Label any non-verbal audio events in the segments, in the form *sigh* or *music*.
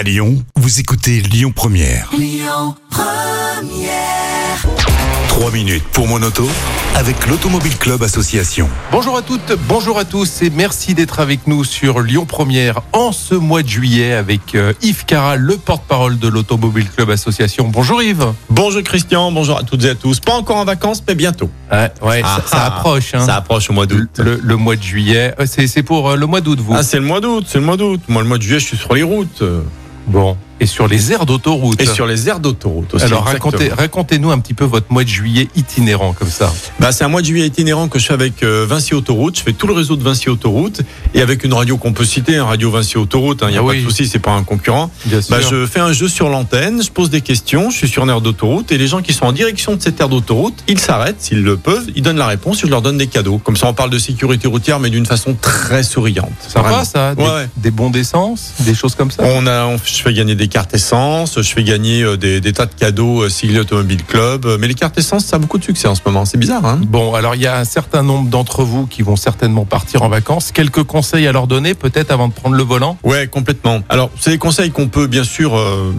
À Lyon, vous écoutez Lyon Première. 3 minutes pour mon auto avec l'Automobile Club Association. Bonjour à toutes, bonjour à tous et merci d'être avec nous sur Lyon Première en ce mois de juillet avec euh, Yves Cara, le porte-parole de l'Automobile Club Association. Bonjour Yves. Bonjour Christian, bonjour à toutes et à tous. Pas encore en vacances, mais bientôt. Ouais, ouais, ça, ça Ah, approche. hein. Ça approche au mois d'août. le, le mois de juillet, Euh, c'est c'est pour euh, le mois d'août vous. Ah, c'est le mois d'août, c'est le mois d'août. Moi, le mois de juillet, je suis sur les routes. Bon. Et sur les aires d'autoroute. Et sur les aires d'autoroute aussi. Alors exactement. racontez, racontez-nous un petit peu votre mois de juillet itinérant comme ça. Bah, c'est un mois de juillet itinérant que je fais avec euh, Vinci Autoroute. Je fais tout le réseau de Vinci Autoroute. Et avec une radio qu'on peut citer, un radio Vinci Autoroute. Il n'y a Ah pas oui. de souci, c'est pas un concurrent. Bien sûr. Bah, je fais un jeu sur l'antenne, je pose des questions, je suis sur une aire d'autoroute et les gens qui sont en direction de cette aire d'autoroute, ils s'arrêtent s'ils le peuvent, ils donnent la réponse et je leur donne des cadeaux. Comme ça, on parle de sécurité routière, mais d'une façon très souriante. Sympa Vraiment. ça, des, ouais. des bons d'essence, des choses comme ça. On a, on- je fais gagner des cartes essence, je fais gagner euh, des, des tas de cadeaux euh, siglés Automobile Club. Euh, Mais les cartes essence, ça a beaucoup de succès en ce moment. C'est bizarre, hein Bon, alors il y a un certain nombre d'entre vous qui vont certainement partir en vacances. Quelques conseils à leur donner, peut-être avant de prendre le volant? Ouais, complètement. Alors, c'est des conseils qu'on peut bien sûr euh,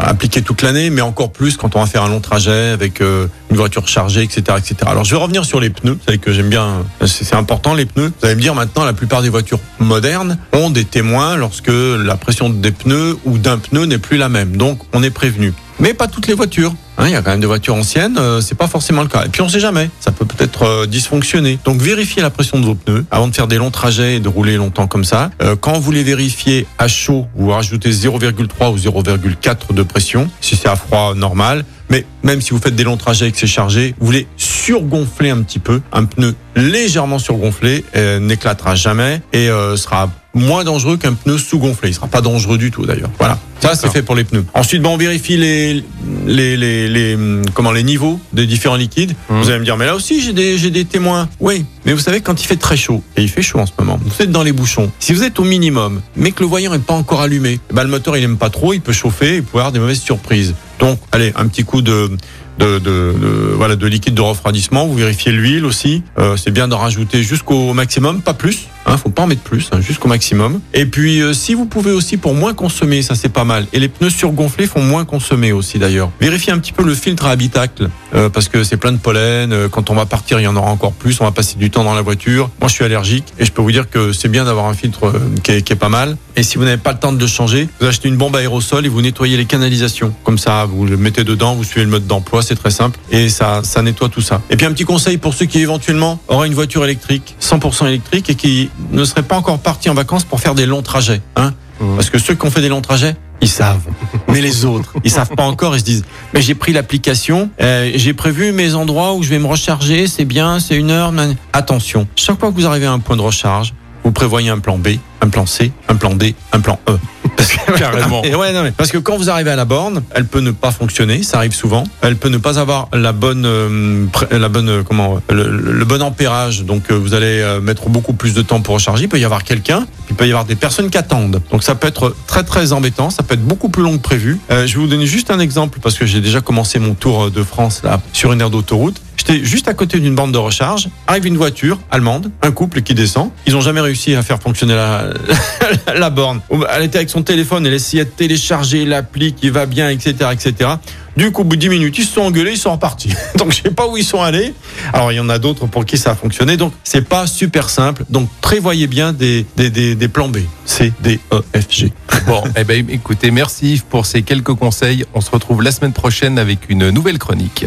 appliquer toute l'année, mais encore plus quand on va faire un long trajet avec euh, une voiture chargée, etc., etc. Alors, je vais revenir sur les pneus. Vous savez que j'aime bien, c'est important les pneus. Vous allez me dire maintenant, la plupart des voitures modernes ont des témoins lorsque la pression des pneus ou d'un pneu n'est plus la même. Donc, on est prévenu. Mais pas toutes les voitures. Hein, Il y a quand même des voitures anciennes, euh, c'est pas forcément le cas. Et puis on sait jamais, ça peut peut-être euh, dysfonctionner. Donc vérifiez la pression de vos pneus avant de faire des longs trajets et de rouler longtemps comme ça. Euh, quand vous les vérifiez à chaud, vous rajoutez 0,3 ou 0,4 de pression. Si c'est à froid, normal. Mais même si vous faites des longs trajets et que c'est chargé, vous voulez surgonfler un petit peu. Un pneu légèrement surgonflé euh, n'éclatera jamais et euh, sera moins dangereux qu'un pneu sous-gonflé. Il sera pas dangereux du tout d'ailleurs. Voilà. Ça, c'est fait pour les pneus. Ensuite, bon, on vérifie les, les, les, les, hum, comment, les niveaux des différents liquides. Mhm. Vous allez me dire, mais là aussi, j'ai des, j'ai des témoins. Oui. Mais vous savez, quand il fait très chaud, et il fait chaud en ce moment, vous êtes dans les bouchons. Si vous êtes au minimum, mais que le voyant n'est pas encore allumé, eh ben, le moteur, il aime pas trop, il peut chauffer, il peut avoir des mauvaises surprises. Donc, allez, un petit coup de, de, de, de- voilà, de liquide de refroidissement. Vous vérifiez l'huile aussi. Euh, c'est bien d'en rajouter jusqu'au maximum, pas plus. Hein, faut pas en mettre plus, hein, jusqu'au maximum. Et puis, euh, si vous pouvez aussi pour moins consommer, ça c'est pas mal. Et les pneus surgonflés font moins consommer aussi d'ailleurs. Vérifiez un petit peu le filtre à habitacle euh, parce que c'est plein de pollen. Euh, Quand on va partir, il y en aura encore plus. On va passer du temps dans la voiture. Moi, je suis allergique et je peux vous dire que c'est bien d'avoir un filtre qui, est, pas mal. Et si vous n'avez pas le temps de le changer, vous achetez une bombe aérosol et vous nettoyez les canalisations. Comme ça, vous le mettez dedans, vous suivez le mode d'emploi, c'est très simple et ça, ça nettoie tout ça. Et puis un petit conseil pour ceux qui éventuellement auraient une voiture électrique, 100% électrique et qui ne seraient pas encore partis en vacances pour faire des longs trajets. Hein Mhm. Parce que ceux qui ont fait des longs trajets, ils savent. Mais les autres, ils savent pas encore. Ils se disent, mais j'ai pris l'application, euh, j'ai prévu mes endroits où je vais me recharger, c'est bien, c'est une heure. Attention, chaque fois que vous arrivez à un point de recharge, vous prévoyez un plan B, un plan C, un plan D, un plan E. Parce que- *laughs* Carrément. Et ouais, non, mais parce que quand vous arrivez à la borne, elle peut ne pas fonctionner, ça arrive souvent. Elle peut ne pas avoir la bonne, euh, la bonne, euh, comment, le, bon ampérage. Donc euh, vous allez euh, mettre beaucoup plus de temps pour recharger. Il peut y avoir quelqu'un, il peut y avoir des personnes qui attendent. Donc ça peut être très très embêtant. Ça peut être beaucoup plus long que prévu. Je vais vous donner juste un exemple parce que j'ai déjà commencé mon tour de France là sur une aire d'autoroute. J'étais juste à côté d'une borne de recharge. Arrive une voiture allemande, un couple qui descend. Ils ont jamais réussi à faire fonctionner la, *laughs* borne. Elle était avec son téléphone, elle essayait de télécharger l'appli qui va bien, etc., etc. Du coup, au bout de 10 minutes, ils se sont engueulés, ils sont repartis. *laughs* Donc, je sais pas où ils sont allés. Alors, il y en a d'autres pour qui ça a fonctionné. Donc, c'est pas super simple. Donc, prévoyez bien des, plans B. C, D, E, F, G. *laughs* Bon, eh ben, écoutez, merci pour ces quelques conseils. On se retrouve la semaine prochaine avec une nouvelle chronique.